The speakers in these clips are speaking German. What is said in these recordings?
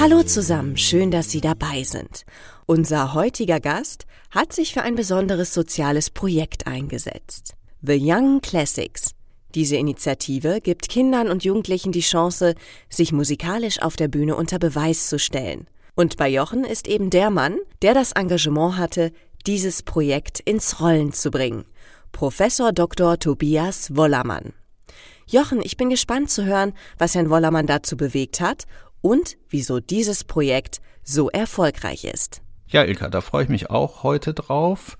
Hallo zusammen, schön, dass Sie dabei sind. Unser heutiger Gast hat sich für ein besonderes soziales Projekt eingesetzt. The Young Classics. Diese Initiative gibt Kindern und Jugendlichen die Chance, sich musikalisch auf der Bühne unter Beweis zu stellen. Und bei Jochen ist eben der Mann, der das Engagement hatte, dieses Projekt ins Rollen zu bringen. Professor Dr. Tobias Wollermann. Jochen, ich bin gespannt zu hören, was Herrn Wollermann dazu bewegt hat und wieso dieses Projekt so erfolgreich ist. Ja, Ilka, da freue ich mich auch heute drauf.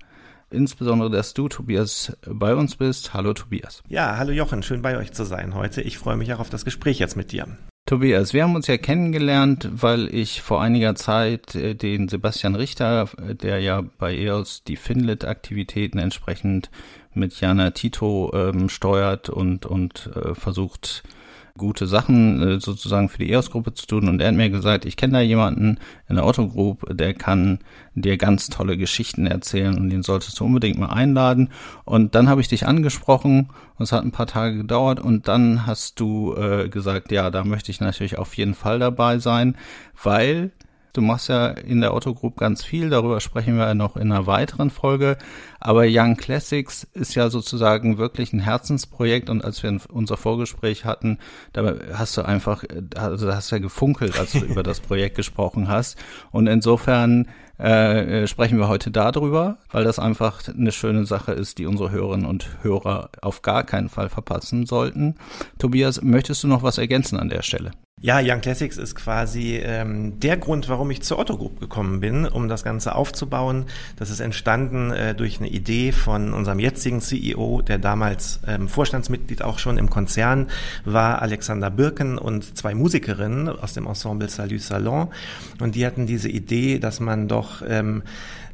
Insbesondere, dass du, Tobias, bei uns bist. Hallo, Tobias. Ja, hallo Jochen, schön bei euch zu sein heute. Ich freue mich auch auf das Gespräch jetzt mit dir. Tobias, wir haben uns ja kennengelernt, weil ich vor einiger Zeit äh, den Sebastian Richter, der ja bei EOS die Finlit-Aktivitäten entsprechend mit Jana Tito ähm, steuert und, und äh, versucht, gute Sachen äh, sozusagen für die EOS-Gruppe zu tun. Und er hat mir gesagt, ich kenne da jemanden in der Otto Group, der kann dir ganz tolle Geschichten erzählen und den solltest du unbedingt mal einladen. Und dann habe ich dich angesprochen und es hat ein paar Tage gedauert und dann hast du äh, gesagt, ja, da möchte ich natürlich auf jeden Fall dabei sein, weil Du machst ja in der Otto Group ganz viel, darüber sprechen wir ja noch in einer weiteren Folge. Aber Young Classics ist ja sozusagen wirklich ein Herzensprojekt und als wir unser Vorgespräch hatten, da hast du einfach, also da hast du ja gefunkelt, als du über das Projekt gesprochen hast. Und insofern äh, äh, sprechen wir heute darüber, weil das einfach eine schöne Sache ist, die unsere Hörerinnen und Hörer auf gar keinen Fall verpassen sollten. Tobias, möchtest du noch was ergänzen an der Stelle? Ja, Young Classics ist quasi ähm, der Grund, warum ich zur Otto Group gekommen bin, um das Ganze aufzubauen. Das ist entstanden äh, durch eine Idee von unserem jetzigen CEO, der damals ähm, Vorstandsmitglied auch schon im Konzern war, Alexander Birken und zwei Musikerinnen aus dem Ensemble Salut Salon. Und die hatten diese Idee, dass man doch ähm,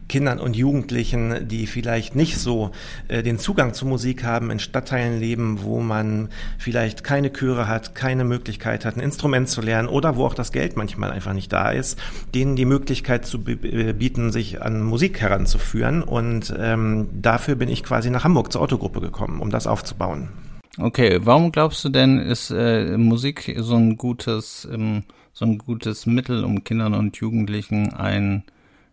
Kindern und Jugendlichen, die vielleicht nicht so äh, den Zugang zu Musik haben, in Stadtteilen leben, wo man vielleicht keine Chöre hat, keine Möglichkeit hat, ein Instrument zu lernen oder wo auch das Geld manchmal einfach nicht da ist, denen die Möglichkeit zu äh, bieten, sich an Musik heranzuführen. Und ähm, dafür bin ich quasi nach Hamburg zur Autogruppe gekommen, um das aufzubauen. Okay, warum glaubst du denn, ist äh, Musik so ein gutes, ähm, so ein gutes Mittel, um Kindern und Jugendlichen ein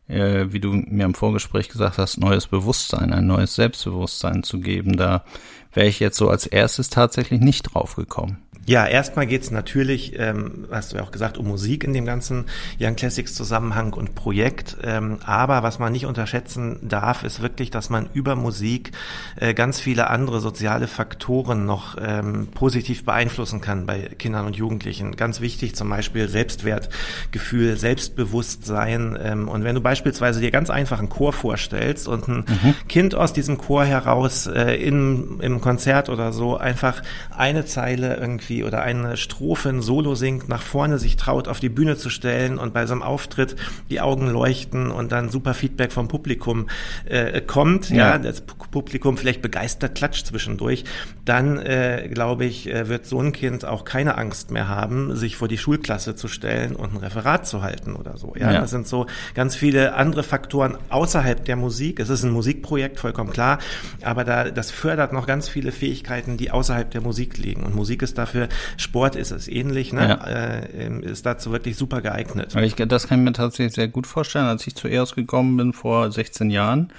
äh, wie du mir im Vorgespräch gesagt hast, neues Bewusstsein, ein neues Selbstbewusstsein zu geben. Da wäre ich jetzt so als erstes tatsächlich nicht drauf gekommen. Ja, erstmal geht's natürlich, ähm, hast du ja auch gesagt, um Musik in dem ganzen Young Classics Zusammenhang und Projekt. Ähm, aber was man nicht unterschätzen darf, ist wirklich, dass man über Musik äh, ganz viele andere soziale Faktoren noch ähm, positiv beeinflussen kann bei Kindern und Jugendlichen. Ganz wichtig zum Beispiel Selbstwertgefühl, Selbstbewusstsein. Ähm, und wenn du beispielsweise dir ganz einfach einen Chor vorstellst und ein mhm. Kind aus diesem Chor heraus äh, in, im Konzert oder so einfach eine Zeile irgendwie irgendwie oder eine Strophe, ein Solo singt, nach vorne sich traut, auf die Bühne zu stellen und bei so einem Auftritt die Augen leuchten und dann super Feedback vom Publikum äh, kommt, ja. ja, das Publikum vielleicht begeistert klatscht zwischendurch, dann äh, glaube ich, äh, wird so ein Kind auch keine Angst mehr haben, sich vor die Schulklasse zu stellen und ein Referat zu halten oder so. Ja, ja. das sind so ganz viele andere Faktoren außerhalb der Musik. Es ist ein Musikprojekt, vollkommen klar, aber da das fördert noch ganz viele Fähigkeiten, die außerhalb der Musik liegen. Und Musik ist dafür Sport ist es ähnlich, ne? Ja. Äh, ist dazu wirklich super geeignet. Ich, das kann ich mir tatsächlich sehr gut vorstellen. Als ich zuerst gekommen bin vor 16 Jahren,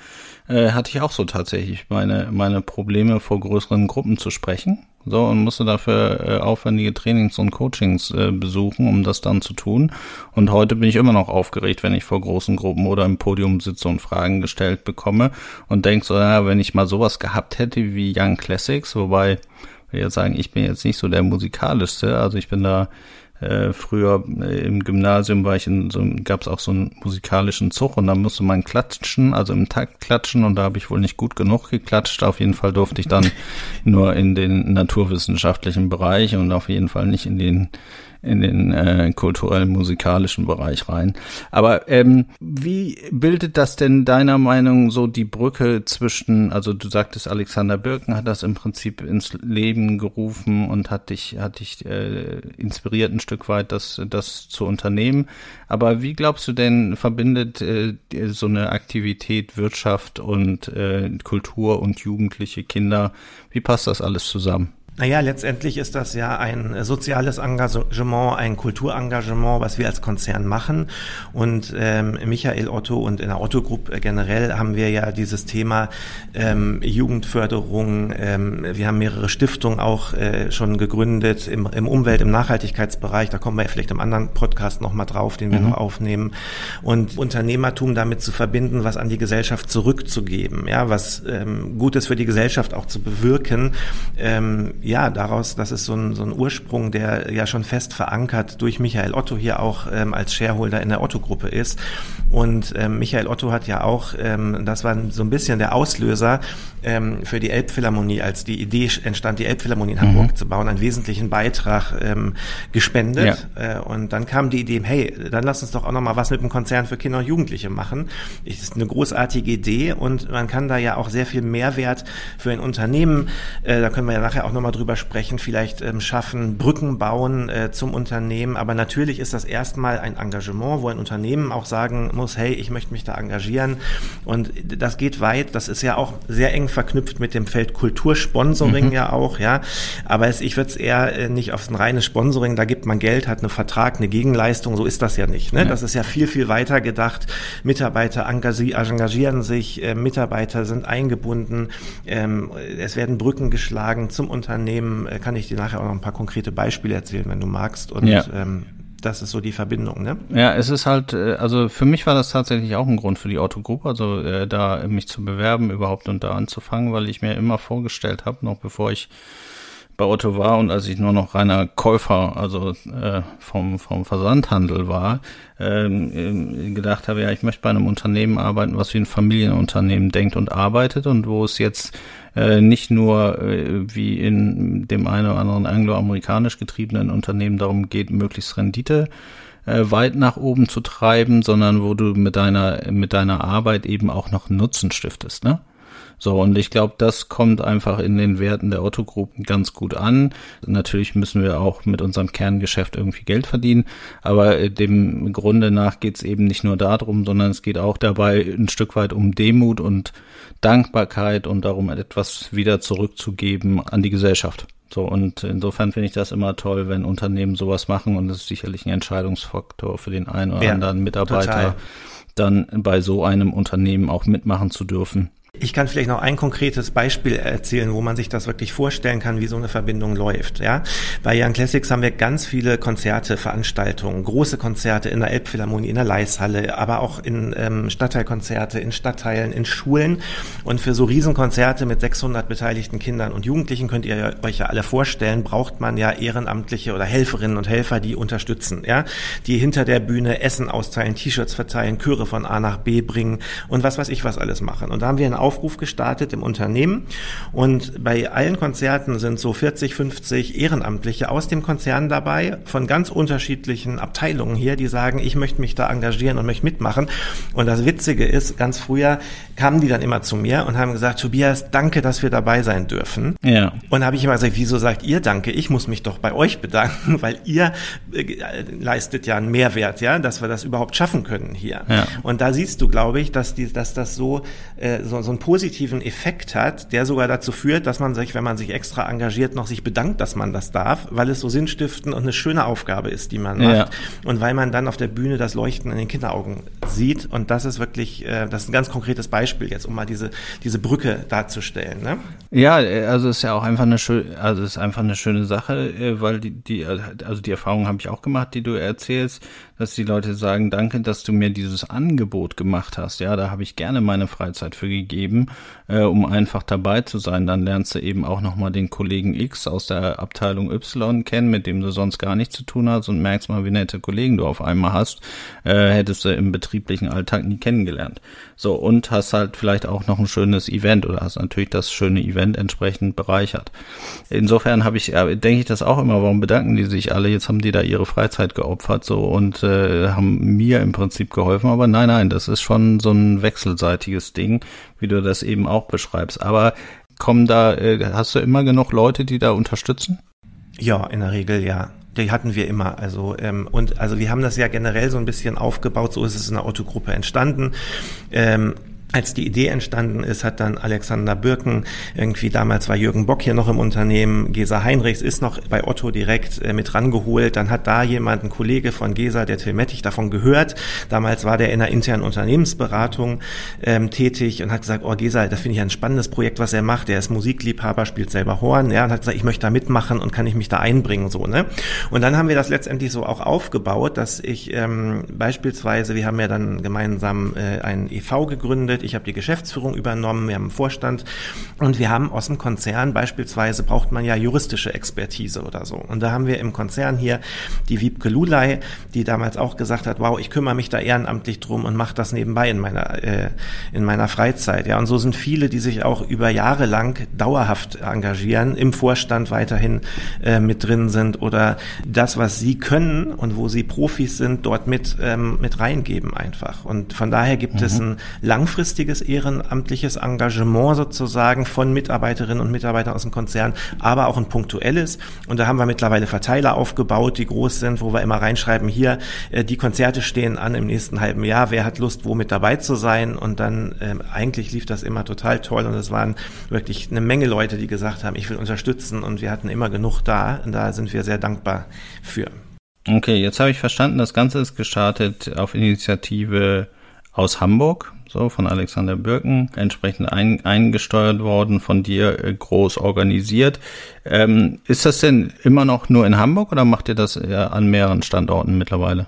äh, hatte ich auch so tatsächlich meine, meine Probleme vor größeren Gruppen zu sprechen. So, und musste dafür äh, aufwendige Trainings und Coachings äh, besuchen, um das dann zu tun. Und heute bin ich immer noch aufgeregt, wenn ich vor großen Gruppen oder im Podium sitze und Fragen gestellt bekomme und denke so, ja, wenn ich mal sowas gehabt hätte wie Young Classics, wobei will jetzt sagen, ich bin jetzt nicht so der musikalischste. Also ich bin da äh, früher äh, im Gymnasium war ich in so gab es auch so einen musikalischen Zug und da musste man klatschen, also im Takt klatschen und da habe ich wohl nicht gut genug geklatscht. Auf jeden Fall durfte ich dann nur in den naturwissenschaftlichen Bereich und auf jeden Fall nicht in den in den äh, kulturellen musikalischen Bereich rein. Aber ähm, wie bildet das denn deiner Meinung so die Brücke zwischen, also du sagtest, Alexander Birken hat das im Prinzip ins Leben gerufen und hat dich, hat dich äh, inspiriert ein Stück weit, das, das zu unternehmen. Aber wie glaubst du denn, verbindet äh, so eine Aktivität Wirtschaft und äh, Kultur und jugendliche Kinder? Wie passt das alles zusammen? Naja, letztendlich ist das ja ein soziales Engagement, ein Kulturengagement, was wir als Konzern machen. Und ähm, Michael Otto und in der Otto Group generell haben wir ja dieses Thema ähm, Jugendförderung. Ähm, wir haben mehrere Stiftungen auch äh, schon gegründet im, im Umwelt-, im Nachhaltigkeitsbereich. Da kommen wir vielleicht im anderen Podcast nochmal drauf, den wir mhm. noch aufnehmen. Und Unternehmertum damit zu verbinden, was an die Gesellschaft zurückzugeben, ja, was ähm, Gutes für die Gesellschaft auch zu bewirken. Ähm, ja, daraus, das ist so ein, so ein Ursprung, der ja schon fest verankert durch Michael Otto hier auch ähm, als Shareholder in der Otto-Gruppe ist. Und ähm, Michael Otto hat ja auch, ähm, das war so ein bisschen der Auslöser ähm, für die Elbphilharmonie, als die Idee entstand, die Elbphilharmonie in Hamburg mhm. zu bauen, einen wesentlichen Beitrag ähm, gespendet. Ja. Äh, und dann kam die Idee, hey, dann lass uns doch auch noch mal was mit dem Konzern für Kinder und Jugendliche machen. Das ist eine großartige Idee und man kann da ja auch sehr viel Mehrwert für ein Unternehmen, äh, da können wir ja nachher auch noch mal drüber sprechen, vielleicht ähm, schaffen, Brücken bauen äh, zum Unternehmen. Aber natürlich ist das erstmal ein Engagement, wo ein Unternehmen auch sagen muss, hey, ich möchte mich da engagieren. Und das geht weit. Das ist ja auch sehr eng verknüpft mit dem Feld Kultursponsoring mhm. ja auch, ja. Aber es, ich würde es eher äh, nicht auf ein reines Sponsoring, da gibt man Geld, hat einen Vertrag, eine Gegenleistung, so ist das ja nicht. Ne? Ja. Das ist ja viel, viel weiter gedacht. Mitarbeiter engagieren sich, äh, Mitarbeiter sind eingebunden, ähm, es werden Brücken geschlagen zum Unternehmen. Unternehmen äh, kann ich dir nachher auch noch ein paar konkrete Beispiele erzählen, wenn du magst. Und ja. ähm, das ist so die Verbindung, ne? Ja, es ist halt, äh, also für mich war das tatsächlich auch ein Grund für die Autogruppe, also äh, da mich zu bewerben, überhaupt und da anzufangen, weil ich mir immer vorgestellt habe, noch bevor ich bei Otto war und als ich nur noch reiner Käufer, also äh, vom, vom Versandhandel war, ähm, gedacht habe, ja, ich möchte bei einem Unternehmen arbeiten, was wie ein Familienunternehmen denkt und arbeitet und wo es jetzt äh, nicht nur äh, wie in dem einen oder anderen angloamerikanisch getriebenen Unternehmen darum geht, möglichst Rendite äh, weit nach oben zu treiben, sondern wo du mit deiner mit deiner Arbeit eben auch noch Nutzen stiftest, ne? So, und ich glaube, das kommt einfach in den Werten der Otto Group ganz gut an. Natürlich müssen wir auch mit unserem Kerngeschäft irgendwie Geld verdienen, aber äh, dem Grunde nach geht es eben nicht nur darum, sondern es geht auch dabei ein Stück weit um Demut und Dankbarkeit und darum, etwas wieder zurückzugeben an die Gesellschaft. So, und insofern finde ich das immer toll, wenn Unternehmen sowas machen und das ist sicherlich ein Entscheidungsfaktor für den einen oder ja, anderen Mitarbeiter, total. dann bei so einem Unternehmen auch mitmachen zu dürfen. Ich kann vielleicht noch ein konkretes Beispiel erzählen, wo man sich das wirklich vorstellen kann, wie so eine Verbindung läuft. Ja, bei Young Classics haben wir ganz viele Konzerte, Veranstaltungen, große Konzerte in der Elbphilharmonie, in der Leishalle, aber auch in ähm, Stadtteilkonzerte, in Stadtteilen, in Schulen. Und für so Riesenkonzerte mit 600 beteiligten Kindern und Jugendlichen könnt ihr euch ja alle vorstellen, braucht man ja Ehrenamtliche oder Helferinnen und Helfer, die unterstützen, ja, die hinter der Bühne Essen austeilen, T-Shirts verteilen, Chöre von A nach B bringen und was weiß ich was alles machen. Und da haben wir eine Aufruf gestartet im Unternehmen und bei allen Konzerten sind so 40, 50 Ehrenamtliche aus dem Konzern dabei, von ganz unterschiedlichen Abteilungen hier, die sagen, ich möchte mich da engagieren und möchte mitmachen. Und das Witzige ist, ganz früher kamen die dann immer zu mir und haben gesagt, Tobias, danke, dass wir dabei sein dürfen. Ja. Und habe ich immer gesagt, wieso sagt ihr danke? Ich muss mich doch bei euch bedanken, weil ihr äh, leistet ja einen Mehrwert, ja, dass wir das überhaupt schaffen können hier. Ja. Und da siehst du, glaube ich, dass, die, dass das so, äh, so, so einen positiven Effekt hat, der sogar dazu führt, dass man sich, wenn man sich extra engagiert, noch sich bedankt, dass man das darf, weil es so sinnstiftend und eine schöne Aufgabe ist, die man macht. Ja. Und weil man dann auf der Bühne das Leuchten in den Kinderaugen sieht. Und das ist wirklich, äh, das ist ein ganz konkretes Beispiel jetzt, um mal diese, diese Brücke darzustellen. Ne? Ja, also ist ja auch einfach eine schöne, also ist einfach eine schöne Sache, äh, weil die, die, also die Erfahrung habe ich auch gemacht, die du erzählst, dass die Leute sagen, danke, dass du mir dieses Angebot gemacht hast. Ja, da habe ich gerne meine Freizeit für gegeben, äh, um einfach dabei zu sein. Dann lernst du eben auch nochmal den Kollegen X aus der Abteilung Y kennen, mit dem du sonst gar nichts zu tun hast und merkst mal, wie nette Kollegen du auf einmal hast. Äh, hättest du im betrieblichen Alltag nie kennengelernt. So, und hast halt vielleicht auch noch ein schönes Event oder hast natürlich das schöne Event entsprechend bereichert. Insofern habe ich, äh, denke ich das auch immer, warum bedanken die sich alle? Jetzt haben die da ihre Freizeit geopfert so und äh, haben mir im Prinzip geholfen. Aber nein, nein, das ist schon so ein wechselseitiges Ding, wie du das eben auch beschreibst. Aber kommen da, äh, hast du immer genug Leute, die da unterstützen? Ja, in der Regel ja. Die hatten wir immer. Also ähm, und also wir haben das ja generell so ein bisschen aufgebaut. So ist es in der Autogruppe entstanden. Ähm, als die Idee entstanden ist, hat dann Alexander Birken, irgendwie damals war Jürgen Bock hier noch im Unternehmen, Gesa Heinrichs ist noch bei Otto direkt äh, mit rangeholt. Dann hat da jemand, ein Kollege von Gesa, der Tilmettich, davon gehört. Damals war der in einer internen Unternehmensberatung ähm, tätig und hat gesagt, oh Gesa, das finde ich ein spannendes Projekt, was er macht. Der ist Musikliebhaber, spielt selber Horn, ja, und hat gesagt, ich möchte da mitmachen und kann ich mich da einbringen, so, ne? Und dann haben wir das letztendlich so auch aufgebaut, dass ich ähm, beispielsweise, wir haben ja dann gemeinsam äh, ein e.V. gegründet, ich habe die Geschäftsführung übernommen, wir haben einen Vorstand und wir haben aus dem Konzern beispielsweise braucht man ja juristische Expertise oder so. Und da haben wir im Konzern hier die Wiebke Lulay, die damals auch gesagt hat, wow, ich kümmere mich da ehrenamtlich drum und mache das nebenbei in meiner, äh, in meiner Freizeit. Ja, und so sind viele, die sich auch über Jahre lang dauerhaft engagieren, im Vorstand weiterhin äh, mit drin sind oder das, was sie können und wo sie Profis sind, dort mit, ähm, mit reingeben einfach. Und von daher gibt mhm. es ein langfristiges langfristiges ehrenamtliches Engagement sozusagen von Mitarbeiterinnen und Mitarbeitern aus dem Konzern, aber auch ein punktuelles. Und da haben wir mittlerweile Verteiler aufgebaut, die groß sind, wo wir immer reinschreiben, hier, äh, die Konzerte stehen an im nächsten halben Jahr, wer hat Lust, wo mit dabei zu sein? Und dann ähm, eigentlich lief das immer total toll und es waren wirklich eine Menge Leute, die gesagt haben, ich will unterstützen und wir hatten immer genug da. Und da sind wir sehr dankbar für. Okay, jetzt habe ich verstanden, das Ganze ist gestartet auf Initiative aus Hamburg so von Alexander Birken, entsprechend ein, eingesteuert worden, von dir äh, groß organisiert. Ähm, ist das denn immer noch nur in Hamburg oder macht ihr das äh, an mehreren Standorten mittlerweile?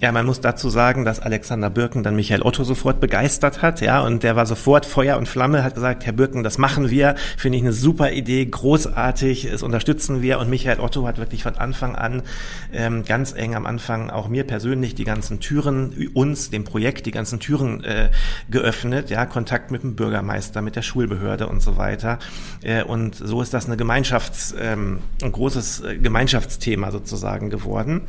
Ja, man muss dazu sagen, dass Alexander Birken dann Michael Otto sofort begeistert hat, ja, und der war sofort Feuer und Flamme, hat gesagt, Herr Birken, das machen wir, finde ich eine super Idee, großartig, es unterstützen wir und Michael Otto hat wirklich von Anfang an ähm, ganz eng am Anfang auch mir persönlich die ganzen Türen, uns, dem Projekt, die ganzen Türen äh, geöffnet, ja, Kontakt mit dem Bürgermeister, mit der Schulbehörde und so weiter. Äh, und so ist das eine Gemeinschafts, ähm, ein großes äh, Gemeinschaftsthema sozusagen geworden.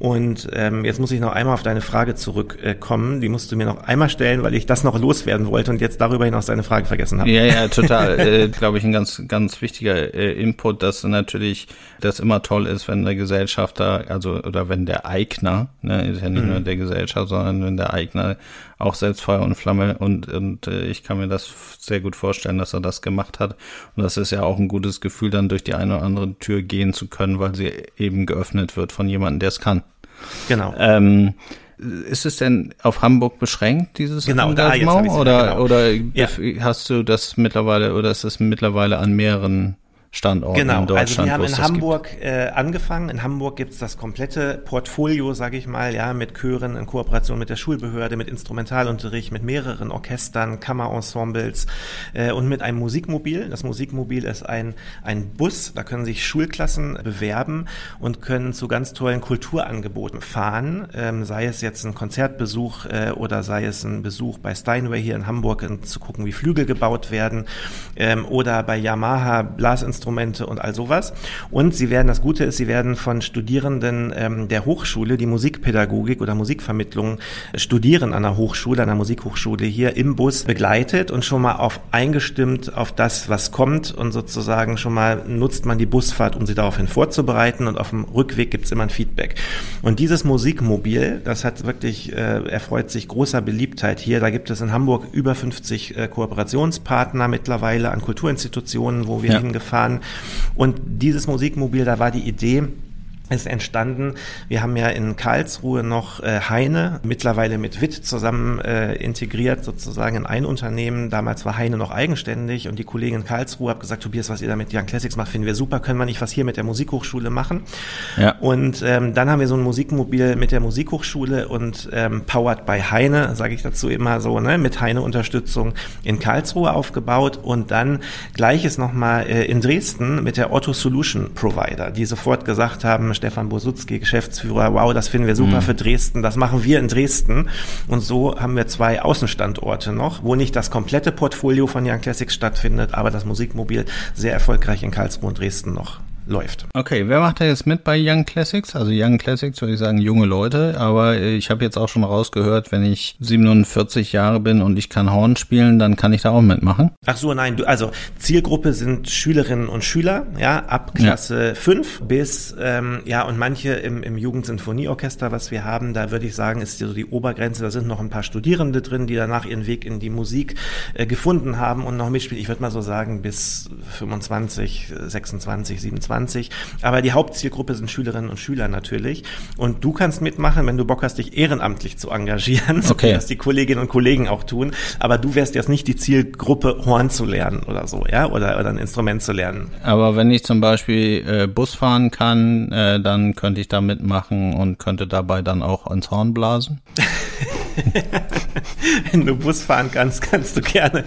Und ähm, jetzt muss ich noch einmal auf deine Frage zurückkommen. Äh, Die musst du mir noch einmal stellen, weil ich das noch loswerden wollte und jetzt darüber hinaus deine Frage vergessen habe. Ja, ja, total. äh, Glaube ich, ein ganz, ganz wichtiger äh, Input, dass natürlich das immer toll ist, wenn der Gesellschafter, also oder wenn der Eigner, ne, ist ja nicht mhm. nur der Gesellschaft, sondern wenn der Eigner auch selbst Feuer und Flamme und, und äh, ich kann mir das sehr gut vorstellen, dass er das gemacht hat. Und das ist ja auch ein gutes Gefühl, dann durch die eine oder andere Tür gehen zu können, weil sie eben geöffnet wird von jemandem, der es kann. Genau. Ähm, ist es denn auf Hamburg beschränkt, dieses genau, Engagement? Da, oder genau. oder ja. hast du das mittlerweile oder ist es mittlerweile an mehreren Standorten genau, in Deutschland. Genau, also wir haben in Hamburg äh, angefangen. In Hamburg gibt's das komplette Portfolio, sage ich mal, ja, mit Chören in Kooperation mit der Schulbehörde, mit Instrumentalunterricht, mit mehreren Orchestern, Kammerensembles äh, und mit einem Musikmobil. Das Musikmobil ist ein, ein Bus, da können sich Schulklassen bewerben und können zu ganz tollen Kulturangeboten fahren, ähm, sei es jetzt ein Konzertbesuch äh, oder sei es ein Besuch bei Steinway hier in Hamburg, um zu gucken, wie Flügel gebaut werden ähm, oder bei Yamaha Blasinstrumente Instrumente und all sowas. Und sie werden, das Gute ist, sie werden von Studierenden ähm, der Hochschule, die Musikpädagogik oder Musikvermittlung studieren an der Hochschule, an der Musikhochschule hier im Bus begleitet und schon mal auf eingestimmt auf das, was kommt und sozusagen schon mal nutzt man die Busfahrt, um sie daraufhin vorzubereiten und auf dem Rückweg gibt's immer ein Feedback. Und dieses Musikmobil, das hat wirklich, äh, erfreut sich großer Beliebtheit hier. Da gibt es in Hamburg über 50 äh, Kooperationspartner mittlerweile an Kulturinstitutionen, wo wir ja. hingefahren waren. Und dieses Musikmobil, da war die Idee, ist entstanden. Wir haben ja in Karlsruhe noch äh, Heine, mittlerweile mit Witt zusammen äh, integriert, sozusagen in ein Unternehmen. Damals war Heine noch eigenständig und die Kollegin in Karlsruhe hat gesagt, Tobias, was ihr da mit Young Classics macht, finden wir super, können wir nicht was hier mit der Musikhochschule machen. Ja. Und ähm, dann haben wir so ein Musikmobil mit der Musikhochschule und ähm, powered by Heine, sage ich dazu immer so, ne, mit Heine-Unterstützung in Karlsruhe aufgebaut und dann gleiches nochmal äh, in Dresden mit der Otto Solution Provider, die sofort gesagt haben, Stefan Bosutzki, Geschäftsführer, wow, das finden wir super mhm. für Dresden, das machen wir in Dresden. Und so haben wir zwei Außenstandorte noch, wo nicht das komplette Portfolio von Young Classics stattfindet, aber das Musikmobil sehr erfolgreich in Karlsruhe und Dresden noch läuft. Okay, wer macht da jetzt mit bei Young Classics? Also Young Classics würde ich sagen junge Leute, aber ich habe jetzt auch schon rausgehört, wenn ich 47 Jahre bin und ich kann Horn spielen, dann kann ich da auch mitmachen. Ach so, nein, du, also Zielgruppe sind Schülerinnen und Schüler, ja, ab Klasse ja. 5 bis, ähm, ja, und manche im, im Jugendsinfonieorchester, was wir haben, da würde ich sagen, ist so die Obergrenze, da sind noch ein paar Studierende drin, die danach ihren Weg in die Musik äh, gefunden haben und noch mitspielen. Ich würde mal so sagen, bis 25, 26, 27 20. Aber die Hauptzielgruppe sind Schülerinnen und Schüler natürlich. Und du kannst mitmachen, wenn du Bock hast, dich ehrenamtlich zu engagieren, so okay. wie das die Kolleginnen und Kollegen auch tun. Aber du wärst jetzt nicht die Zielgruppe, Horn zu lernen oder so, ja, oder, oder ein Instrument zu lernen. Aber wenn ich zum Beispiel äh, Bus fahren kann, äh, dann könnte ich da mitmachen und könnte dabei dann auch ins Horn blasen. Wenn du Bus fahren kannst, kannst du gerne.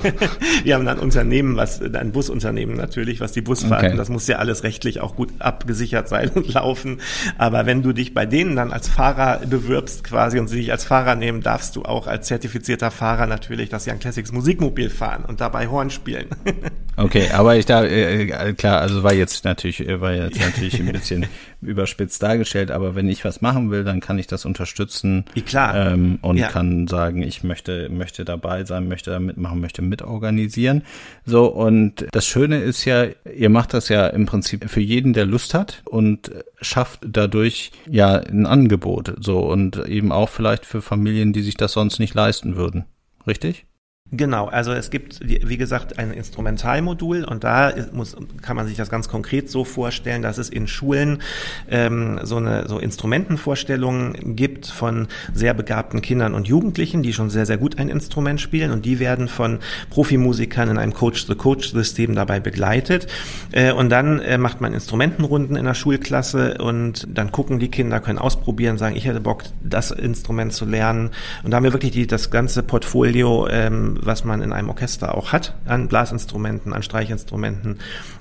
Wir haben ein Unternehmen, was ein Busunternehmen natürlich, was die Busfahrten, okay. das muss ja alles rechtlich auch gut abgesichert sein und laufen. Aber wenn du dich bei denen dann als Fahrer bewirbst quasi und sie dich als Fahrer nehmen, darfst du auch als zertifizierter Fahrer natürlich das Young Classics Musikmobil fahren und dabei Horn spielen. Okay, aber ich da äh, klar, also war jetzt natürlich war jetzt natürlich ein bisschen überspitzt dargestellt, aber wenn ich was machen will, dann kann ich das unterstützen. Ja, klar. Ähm, und ja. kann sagen, ich möchte, möchte dabei sein, möchte da mitmachen, möchte mitorganisieren. So, und das Schöne ist ja, ihr macht das ja im Prinzip für jeden, der Lust hat und schafft dadurch ja ein Angebot. So, und eben auch vielleicht für Familien, die sich das sonst nicht leisten würden. Richtig? Genau, also es gibt, wie gesagt, ein Instrumentalmodul und da muss, kann man sich das ganz konkret so vorstellen, dass es in Schulen ähm, so eine so Instrumentenvorstellungen gibt von sehr begabten Kindern und Jugendlichen, die schon sehr, sehr gut ein Instrument spielen und die werden von Profimusikern in einem Coach-the-Coach-System dabei begleitet. Äh, und dann äh, macht man Instrumentenrunden in der Schulklasse und dann gucken die Kinder, können ausprobieren, sagen, ich hätte Bock, das Instrument zu lernen. Und da haben wir wirklich die, das ganze Portfolio ähm, was man in einem Orchester auch hat, an Blasinstrumenten, an Streichinstrumenten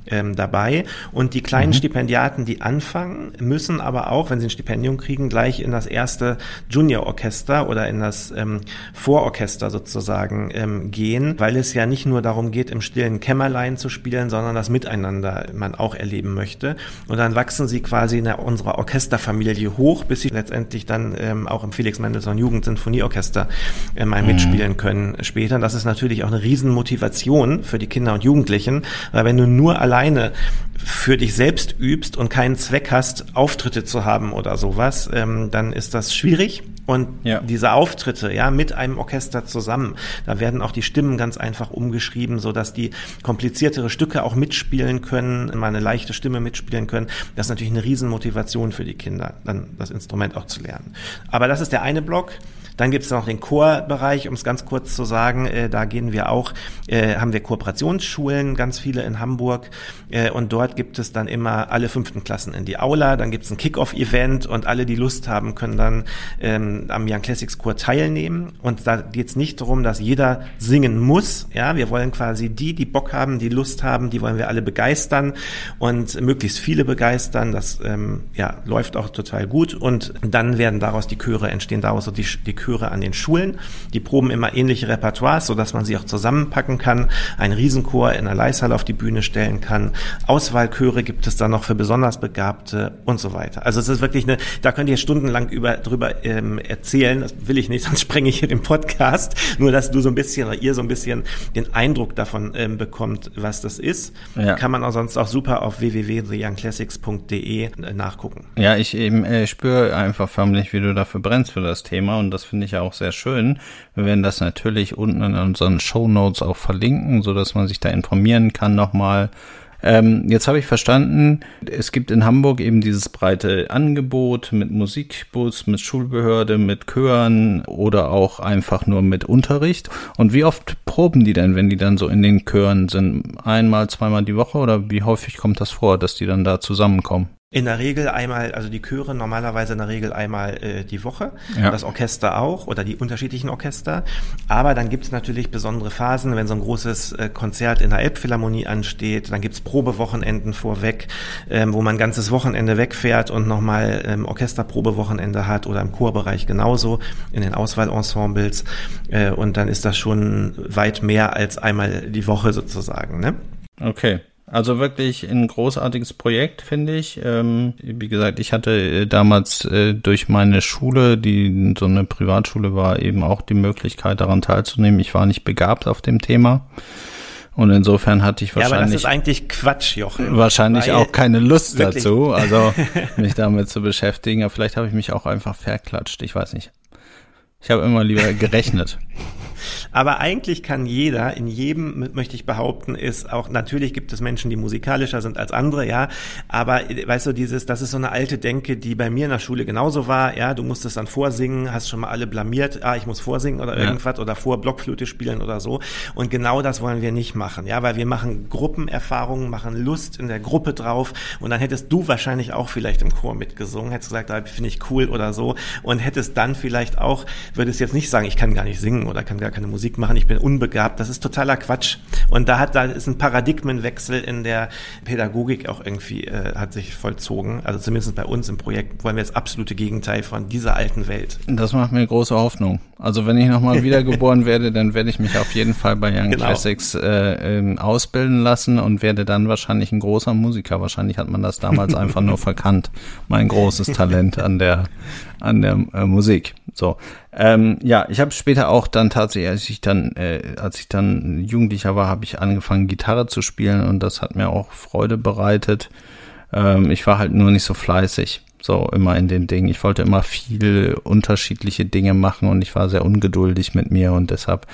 ähm, dabei. Und die kleinen mhm. Stipendiaten, die anfangen, müssen aber auch, wenn sie ein Stipendium kriegen, gleich in das erste Juniororchester oder in das ähm, Vororchester sozusagen ähm, gehen, weil es ja nicht nur darum geht, im stillen Kämmerlein zu spielen, sondern das Miteinander man auch erleben möchte. Und dann wachsen sie quasi in der, unserer Orchesterfamilie hoch, bis sie letztendlich dann ähm, auch im Felix Mendelssohn Jugendsinfonieorchester äh, mal mhm. mitspielen können später. Das ist natürlich auch eine Riesenmotivation für die Kinder und Jugendlichen, weil wenn du nur allein alleine für dich selbst übst und keinen Zweck hast, Auftritte zu haben oder sowas, ähm, dann ist das schwierig. Und ja. diese Auftritte, ja, mit einem Orchester zusammen, da werden auch die Stimmen ganz einfach umgeschrieben, so dass die kompliziertere Stücke auch mitspielen können, mal eine leichte Stimme mitspielen können. Das ist natürlich eine Riesenmotivation für die Kinder, dann das Instrument auch zu lernen. Aber das ist der eine Block. Dann gibt es noch den Chorbereich, um es ganz kurz zu sagen, äh, da gehen wir auch, äh, haben wir Kooperationsschulen, ganz viele in Hamburg äh, und dort gibt es dann immer alle fünften Klassen in die Aula, dann gibt es ein Kick-Off-Event und alle, die Lust haben, können dann ähm, am Young Classics Chor teilnehmen. Und da geht es nicht darum, dass jeder singen muss, ja, wir wollen quasi die, die Bock haben, die Lust haben, die wollen wir alle begeistern und möglichst viele begeistern, das ähm, ja, läuft auch total gut. Und dann werden daraus die Chöre entstehen, daraus die, die Chöre Chöre an den Schulen. Die proben immer ähnliche Repertoires, sodass man sie auch zusammenpacken kann, einen Riesenchor in der Leishalle auf die Bühne stellen kann. Auswahlchöre gibt es dann noch für besonders Begabte und so weiter. Also es ist wirklich eine, da könnt ihr stundenlang über, drüber ähm, erzählen. Das will ich nicht, sonst sprenge ich hier den Podcast. Nur, dass du so ein bisschen oder ihr so ein bisschen den Eindruck davon ähm, bekommt, was das ist. Ja. Kann man auch sonst auch super auf www.theyoungclassics.de äh, nachgucken. Ja, ich eben äh, spüre einfach förmlich, wie du dafür brennst für das Thema und das finde ich auch sehr schön. Wir werden das natürlich unten in unseren Show Notes auch verlinken, so dass man sich da informieren kann nochmal. Ähm, jetzt habe ich verstanden, es gibt in Hamburg eben dieses breite Angebot mit Musikbus, mit Schulbehörde, mit Chören oder auch einfach nur mit Unterricht. Und wie oft proben die denn, wenn die dann so in den Chören sind? Einmal, zweimal die Woche oder wie häufig kommt das vor, dass die dann da zusammenkommen? In der Regel einmal, also die Chöre normalerweise in der Regel einmal äh, die Woche, ja. das Orchester auch oder die unterschiedlichen Orchester. Aber dann gibt es natürlich besondere Phasen, wenn so ein großes äh, Konzert in der Elbphilharmonie ansteht, dann gibt es Probewochenenden vorweg, ähm, wo man ein ganzes Wochenende wegfährt und nochmal ähm, Orchesterprobewochenende hat oder im Chorbereich genauso in den Auswahlensembles. Äh, und dann ist das schon weit mehr als einmal die Woche sozusagen. Ne? Okay. Also wirklich ein großartiges Projekt, finde ich. Ähm, wie gesagt, ich hatte äh, damals äh, durch meine Schule, die so eine Privatschule war, eben auch die Möglichkeit daran teilzunehmen. Ich war nicht begabt auf dem Thema. Und insofern hatte ich wahrscheinlich. Ja, aber das ist eigentlich Quatsch, Jochen. Wahrscheinlich auch keine Lust wirklich. dazu, also mich damit zu beschäftigen. Aber vielleicht habe ich mich auch einfach verklatscht. Ich weiß nicht. Ich habe immer lieber gerechnet. Aber eigentlich kann jeder, in jedem, möchte ich behaupten, ist auch, natürlich gibt es Menschen, die musikalischer sind als andere, ja. Aber weißt du, dieses, das ist so eine alte Denke, die bei mir in der Schule genauso war, ja. Du musstest dann vorsingen, hast schon mal alle blamiert, ah, ich muss vorsingen oder irgendwas ja. oder vor Blockflöte spielen oder so. Und genau das wollen wir nicht machen, ja, weil wir machen Gruppenerfahrungen, machen Lust in der Gruppe drauf und dann hättest du wahrscheinlich auch vielleicht im Chor mitgesungen, hättest gesagt, ah, finde ich cool oder so und hättest dann vielleicht auch, würdest jetzt nicht sagen, ich kann gar nicht singen oder kann gar keine Musik machen, ich bin unbegabt. Das ist totaler Quatsch. Und da hat, da ist ein Paradigmenwechsel in der Pädagogik auch irgendwie, äh, hat sich vollzogen. Also zumindest bei uns im Projekt wollen wir das absolute Gegenteil von dieser alten Welt. Das macht mir große Hoffnung. Also wenn ich nochmal wiedergeboren werde, dann werde ich mich auf jeden Fall bei Young genau. Classics äh, äh, ausbilden lassen und werde dann wahrscheinlich ein großer Musiker. Wahrscheinlich hat man das damals einfach nur verkannt. Mein großes Talent an der an der äh, Musik. So, ähm, ja, ich habe später auch dann tatsächlich, als ich dann, äh, als ich dann Jugendlicher war, habe ich angefangen Gitarre zu spielen und das hat mir auch Freude bereitet. Ähm, ich war halt nur nicht so fleißig, so immer in den Dingen. Ich wollte immer viel unterschiedliche Dinge machen und ich war sehr ungeduldig mit mir und deshalb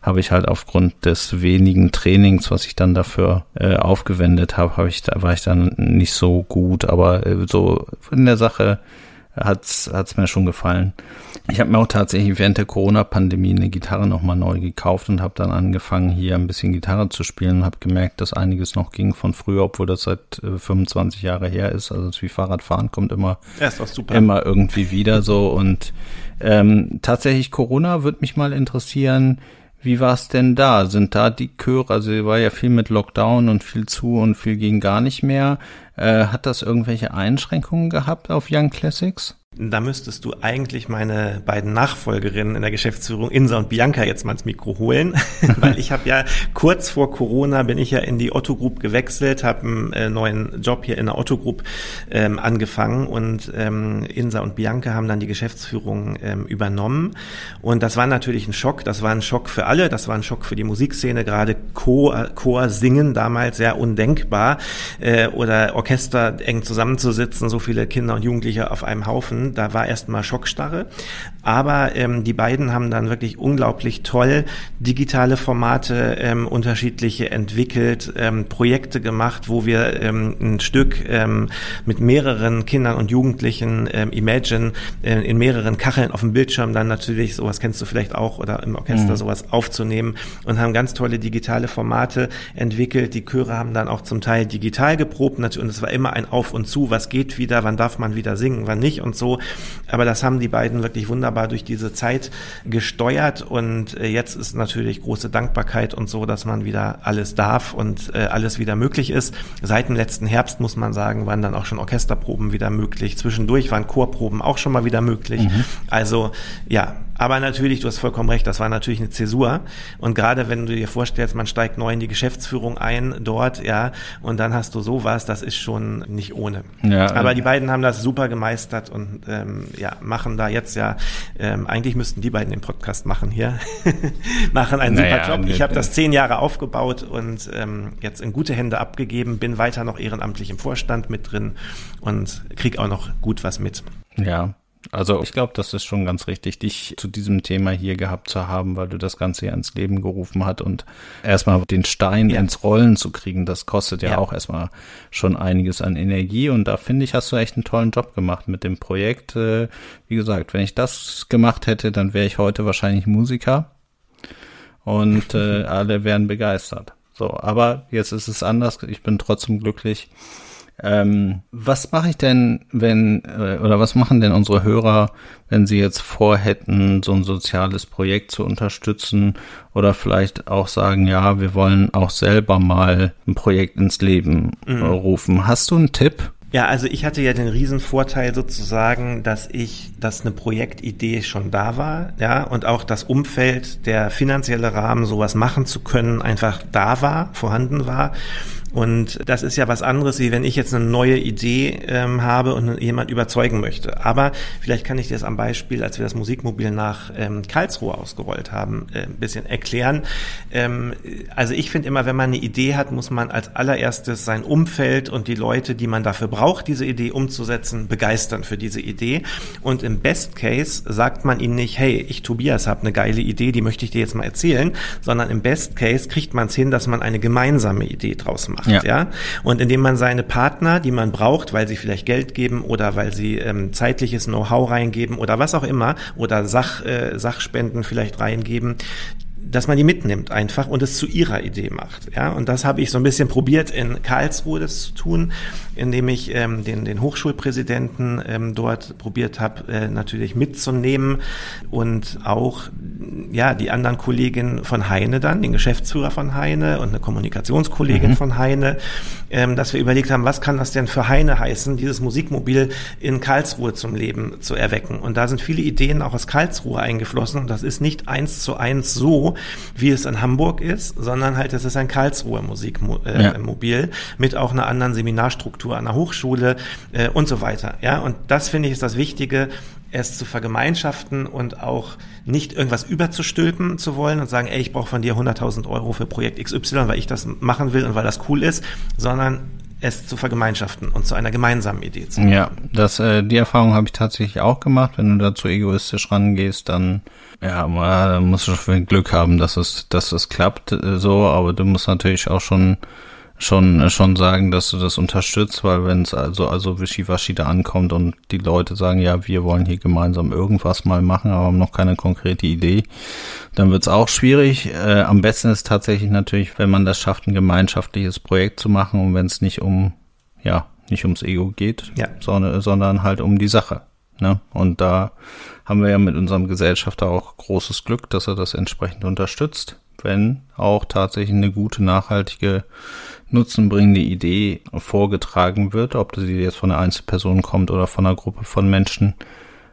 habe ich halt aufgrund des wenigen Trainings, was ich dann dafür äh, aufgewendet habe, habe ich da war ich dann nicht so gut, aber äh, so in der Sache hat's hat's mir schon gefallen. Ich habe mir auch tatsächlich während der Corona-Pandemie eine Gitarre nochmal neu gekauft und habe dann angefangen, hier ein bisschen Gitarre zu spielen und habe gemerkt, dass einiges noch ging von früher, obwohl das seit äh, 25 Jahre her ist. Also wie Fahrradfahren kommt immer, immer irgendwie wieder so. Und ähm, tatsächlich Corona wird mich mal interessieren, wie war es denn da? Sind da die Chöre, also war ja viel mit Lockdown und viel zu und viel ging gar nicht mehr. Äh, hat das irgendwelche Einschränkungen gehabt auf Young Classics? Da müsstest du eigentlich meine beiden Nachfolgerinnen in der Geschäftsführung, Insa und Bianca, jetzt mal ins Mikro holen, weil ich habe ja kurz vor Corona bin ich ja in die Otto Group gewechselt, habe einen äh, neuen Job hier in der Otto Group ähm, angefangen und ähm, Insa und Bianca haben dann die Geschäftsführung ähm, übernommen. Und das war natürlich ein Schock, das war ein Schock für alle, das war ein Schock für die Musikszene, gerade Chor, Chor singen damals sehr undenkbar äh, oder Orchester eng zusammenzusitzen, so viele Kinder und Jugendliche auf einem Haufen da war erstmal Schockstarre. Aber ähm, die beiden haben dann wirklich unglaublich toll digitale Formate ähm, unterschiedliche entwickelt, ähm, Projekte gemacht, wo wir ähm, ein Stück ähm, mit mehreren Kindern und Jugendlichen ähm, Imagine äh, in mehreren Kacheln auf dem Bildschirm dann natürlich, sowas kennst du vielleicht auch oder im Orchester mhm. sowas aufzunehmen und haben ganz tolle digitale Formate entwickelt. Die Chöre haben dann auch zum Teil digital geprobt und es war immer ein Auf und Zu, was geht wieder, wann darf man wieder singen, wann nicht und so. Aber das haben die beiden wirklich wunderbar durch diese Zeit gesteuert und äh, jetzt ist natürlich große Dankbarkeit und so, dass man wieder alles darf und äh, alles wieder möglich ist. Seit dem letzten Herbst muss man sagen, waren dann auch schon Orchesterproben wieder möglich. Zwischendurch waren Chorproben auch schon mal wieder möglich. Mhm. Also ja, aber natürlich, du hast vollkommen recht, das war natürlich eine Zäsur. Und gerade wenn du dir vorstellst, man steigt neu in die Geschäftsführung ein dort, ja, und dann hast du sowas, das ist schon nicht ohne. Ja, Aber die beiden haben das super gemeistert und ähm, ja, machen da jetzt ja, ähm, eigentlich müssten die beiden den Podcast machen hier, machen einen naja, super Job. Ich habe das zehn Jahre aufgebaut und ähm, jetzt in gute Hände abgegeben, bin weiter noch ehrenamtlich im Vorstand mit drin und krieg auch noch gut was mit. Ja, Also ich glaube, das ist schon ganz richtig, dich zu diesem Thema hier gehabt zu haben, weil du das Ganze ja ins Leben gerufen hast und erstmal den Stein ja. ins Rollen zu kriegen, das kostet ja, ja, auch erstmal schon einiges an Energie und da finde ich, hast du echt einen tollen Job gemacht mit dem Projekt. Äh, wie gesagt, wenn ich das gemacht hätte, dann wäre ich heute wahrscheinlich Musiker und äh, alle wären begeistert. So, aber jetzt ist es anders. Ich bin trotzdem glücklich ähm, was mache ich denn, wenn, äh, oder was machen denn unsere Hörer, wenn sie jetzt vorhätten, so ein soziales Projekt zu unterstützen oder vielleicht auch sagen, ja, wir wollen auch selber mal ein Projekt ins Leben mhm. rufen. Hast du einen Tipp? Ja, also ich hatte ja den Riesenvorteil sozusagen, dass ich, dass eine Projektidee schon da war, ja, und auch das Umfeld, der finanzielle Rahmen, sowas machen zu können, einfach da war, vorhanden war. Und das ist ja was anderes, wie wenn ich jetzt eine neue Idee ähm, habe und jemand überzeugen möchte. Aber vielleicht kann ich dir das am Beispiel, als wir das Musikmobil nach ähm, Karlsruhe ausgerollt haben, äh, ein bisschen erklären. Ähm, also ich finde immer, wenn man eine Idee hat, muss man als allererstes sein Umfeld und die Leute, die man dafür braucht, diese Idee umzusetzen, begeistern für diese Idee. Und im Best Case sagt man ihnen nicht, hey, ich Tobias habe eine geile Idee, die möchte ich dir jetzt mal erzählen, sondern im Best Case kriegt man es hin, dass man eine gemeinsame Idee draus macht macht, ja. ja. Und indem man seine Partner, die man braucht, weil sie vielleicht Geld geben oder weil sie ähm, zeitliches Know-how reingeben oder was auch immer oder Sach, äh, Sachspenden vielleicht reingeben, dass man die mitnimmt einfach und es zu ihrer Idee macht. Ja, und das habe ich so ein bisschen probiert in Karlsruhe das zu tun, indem ich ähm, den, den Hochschulpräsidenten ähm, dort probiert habe, äh, natürlich mitzunehmen und auch ja die anderen Kolleginnen von Heine dann, den Geschäftsführer von Heine und eine Kommunikationskollegin mhm. von Heine, ähm, dass wir überlegt haben, was kann das denn für Heine heißen, dieses Musikmobil in Karlsruhe zum Leben zu erwecken. Und da sind viele Ideen auch aus Karlsruhe eingeflossen und das ist nicht eins zu eins so, wie es in Hamburg ist, sondern halt, es ist ein Karlsruher Musikmobil äh, ja. mit auch einer anderen Seminarstruktur an der Hochschule äh, und so weiter. Ja, und das finde ich ist das Wichtige, es zu vergemeinschaften und auch nicht irgendwas überzustülpen zu wollen und sagen, ey, ich brauche von dir 100.000 Euro für Projekt XY, weil ich das machen will und weil das cool ist, sondern es zu vergemeinschaften und zu einer gemeinsamen Idee zu machen. Ja, das, äh, die Erfahrung habe ich tatsächlich auch gemacht. Wenn du dazu egoistisch rangehst, dann ja, man muss schon viel Glück haben, dass es, dass es klappt äh, so, aber du musst natürlich auch schon schon schon sagen, dass du das unterstützt, weil wenn es also also wischiwaschi da ankommt und die Leute sagen, ja, wir wollen hier gemeinsam irgendwas mal machen, aber haben noch keine konkrete Idee, dann wird es auch schwierig. Äh, am besten ist tatsächlich natürlich, wenn man das schafft, ein gemeinschaftliches Projekt zu machen und wenn es nicht um ja nicht ums Ego geht, ja. sondern sondern halt um die Sache. Ne? Und da haben wir ja mit unserem Gesellschafter auch großes Glück, dass er das entsprechend unterstützt, wenn auch tatsächlich eine gute, nachhaltige, nutzenbringende Idee vorgetragen wird, ob sie jetzt von einer Einzelperson kommt oder von einer Gruppe von Menschen.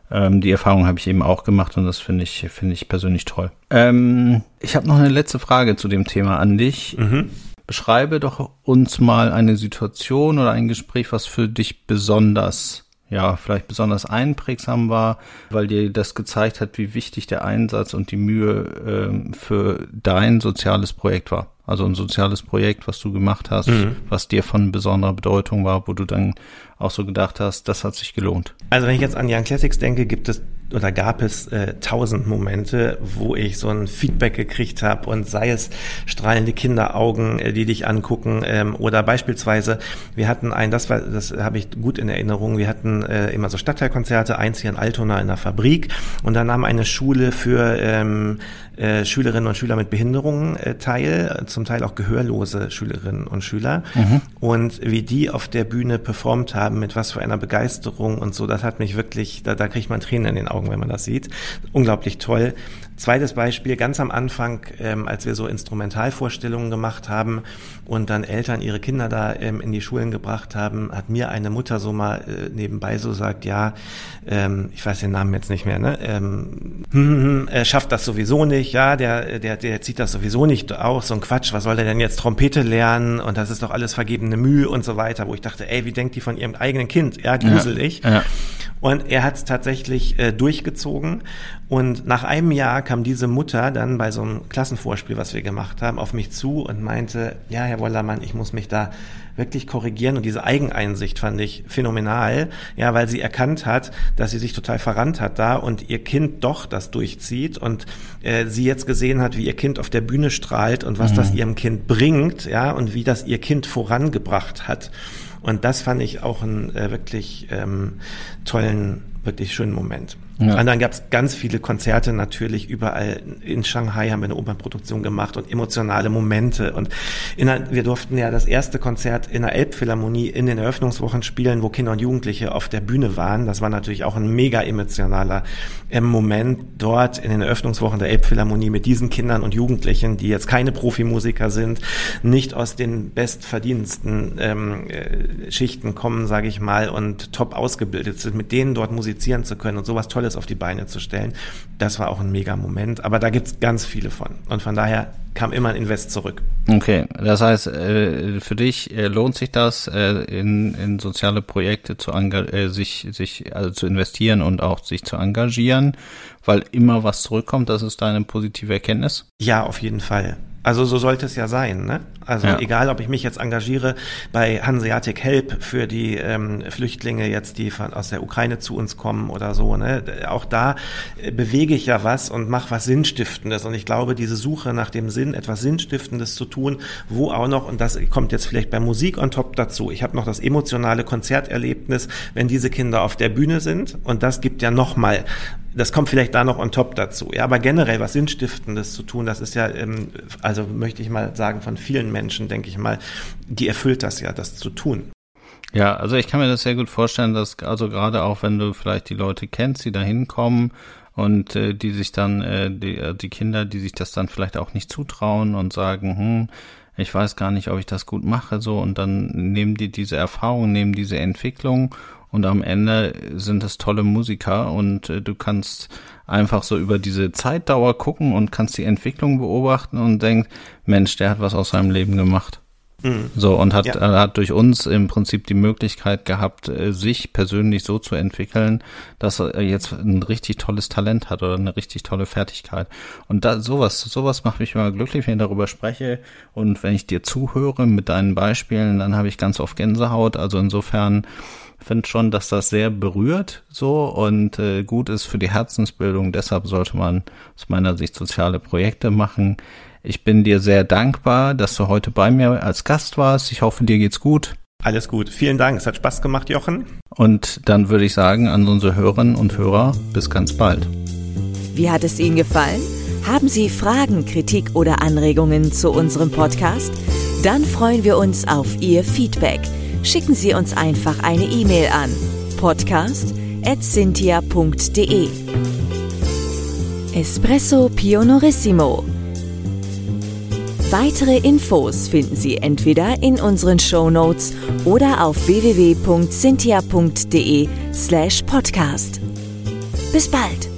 Ähm, die Erfahrung habe ich eben auch gemacht und das finde ich, finde ich persönlich toll. Ähm, ich habe noch eine letzte Frage zu dem Thema an dich. Mhm. Beschreibe doch uns mal eine Situation oder ein Gespräch, was für dich besonders ja, vielleicht besonders einprägsam war, weil dir das gezeigt hat, wie wichtig der Einsatz und die Mühe ähm, für dein soziales Projekt war. Also ein soziales Projekt, was du gemacht hast, mhm. was dir von besonderer Bedeutung war, wo du dann auch so gedacht hast, das hat sich gelohnt. Also wenn ich jetzt an Young Classics denke, gibt es oder gab es äh, tausend Momente, wo ich so ein Feedback gekriegt habe und sei es strahlende Kinderaugen, äh, die dich angucken ähm, oder beispielsweise wir hatten ein, das war, das habe ich gut in Erinnerung, wir hatten äh, immer so Stadtteilkonzerte, eins hier in Altona in der Fabrik und da nahm eine Schule für ähm, äh, Schülerinnen und Schüler mit Behinderungen äh, teil, zum Teil auch gehörlose Schülerinnen und Schüler. Mhm. Und wie die auf der Bühne performt haben, mit was für einer Begeisterung und so, das hat mich wirklich, da, da kriegt man Tränen in den Augen, wenn man das sieht. Unglaublich toll. Zweites Beispiel, ganz am Anfang, ähm, als wir so Instrumentalvorstellungen gemacht haben und dann Eltern ihre Kinder da ähm, in die Schulen gebracht haben, hat mir eine Mutter so mal äh, nebenbei so sagt, ja, ähm, ich weiß den Namen jetzt nicht mehr, ne? Ähm, hm, hm, hm er schafft das sowieso nicht, ja, der, der, der zieht das sowieso nicht aus, so ein Quatsch, was soll der denn jetzt Trompete lernen und das ist doch alles vergebene Mühe und so weiter, wo ich dachte, ey, wie denkt die von ihrem eigenen Kind? Ja, gruselig. Ja, ja. Und er hat es tatsächlich äh, durchgezogen. Und nach einem Jahr kam diese Mutter dann bei so einem Klassenvorspiel, was wir gemacht haben, auf mich zu und meinte, ja, Herr Wollermann, ich muss mich da wirklich korrigieren. Und diese Eigeneinsicht fand ich phänomenal, ja, weil sie erkannt hat, dass sie sich total verrannt hat da und ihr Kind doch das durchzieht und äh, sie jetzt gesehen hat, wie ihr Kind auf der Bühne strahlt und was mhm. das ihrem Kind bringt, ja, und wie das ihr Kind vorangebracht hat. Und das fand ich auch einen äh, wirklich ähm, tollen, wirklich schönen Moment. Ja. Und dann gab es ganz viele Konzerte natürlich überall. In Shanghai haben wir eine Opernproduktion gemacht und emotionale Momente. Und der, wir durften ja das erste Konzert in der Elbphilharmonie in den Eröffnungswochen spielen, wo Kinder und Jugendliche auf der Bühne waren. Das war natürlich auch ein mega emotionaler äh, Moment dort in den Eröffnungswochen der Elbphilharmonie mit diesen Kindern und Jugendlichen, die jetzt keine Profimusiker sind, nicht aus den bestverdiensten ähm, äh, Schichten kommen, sage ich mal, und top ausgebildet sind, mit denen dort musizieren zu können und sowas Tolles alles auf die Beine zu stellen. Das war auch ein mega Moment. Aber da gibt es ganz viele von. Und von daher kam immer ein Invest zurück. Okay, das heißt, äh, für dich äh, lohnt sich das, äh, in, in soziale Projekte zu sich, sich also zu investieren und auch sich zu engagieren, weil immer was zurückkommt. Das ist deine positive Erkenntnis? Ja, auf jeden Fall. Also so sollte es ja sein. Ne? Also ja. egal, ob ich mich jetzt engagiere bei Hanseatic Help für die ähm, Flüchtlinge jetzt, die von, aus der Ukraine zu uns kommen oder so. Ne? Auch da äh, bewege ich ja was und mache was Sinnstiftendes. Und ich glaube, diese Suche nach dem Sinn, etwas Sinnstiftendes zu tun, wo auch noch, und das kommt jetzt vielleicht bei Musik on top dazu, ich habe noch das emotionale Konzerterlebnis, wenn diese Kinder auf der Bühne sind. Und das gibt ja nochmal das kommt vielleicht da noch on top dazu. Ja, aber generell was Sinnstiftendes zu tun, das ist ja, ähm, also möchte ich mal sagen, von vielen Menschen, denke ich mal, die erfüllt das ja, das zu tun. Ja, also ich kann mir das sehr gut vorstellen, dass also gerade auch wenn du vielleicht die Leute kennst, die da hinkommen und äh, die sich dann, äh, die, äh, die Kinder, die sich das dann vielleicht auch nicht zutrauen und sagen, hm, ich weiß gar nicht, ob ich das gut mache, so und dann nehmen die diese Erfahrung, nehmen diese Entwicklung und am Ende sind es tolle Musiker und äh, du kannst einfach so über diese Zeitdauer gucken und kannst die Entwicklung beobachten und denkst, Mensch, der hat was aus seinem Leben gemacht. Mhm. So, und hat, ja. äh, hat durch uns im Prinzip die Möglichkeit gehabt, äh, sich persönlich so zu entwickeln, dass er jetzt ein richtig tolles Talent hat oder eine richtig tolle Fertigkeit. Und da, sowas, sowas macht mich immer glücklich, wenn ich darüber spreche. Und wenn ich dir zuhöre mit deinen Beispielen, dann habe ich ganz oft Gänsehaut. Also insofern, finde schon, dass das sehr berührt so und äh, gut ist für die Herzensbildung. Deshalb sollte man aus meiner Sicht soziale Projekte machen. Ich bin dir sehr dankbar, dass du heute bei mir als Gast warst. Ich hoffe, dir geht's gut. Alles gut. Vielen Dank. Es hat Spaß gemacht, Jochen. Und dann würde ich sagen an unsere Hörerinnen und Hörer, bis ganz bald. Wie hat es Ihnen gefallen? Haben Sie Fragen, Kritik oder Anregungen zu unserem Podcast? Dann freuen wir uns auf Ihr Feedback schicken Sie uns einfach eine E-Mail an podcast.cynthia.de. Espresso Pionorissimo. Weitere Infos finden Sie entweder in unseren Show Notes oder auf www.cynthia.de slash podcast. Bis bald!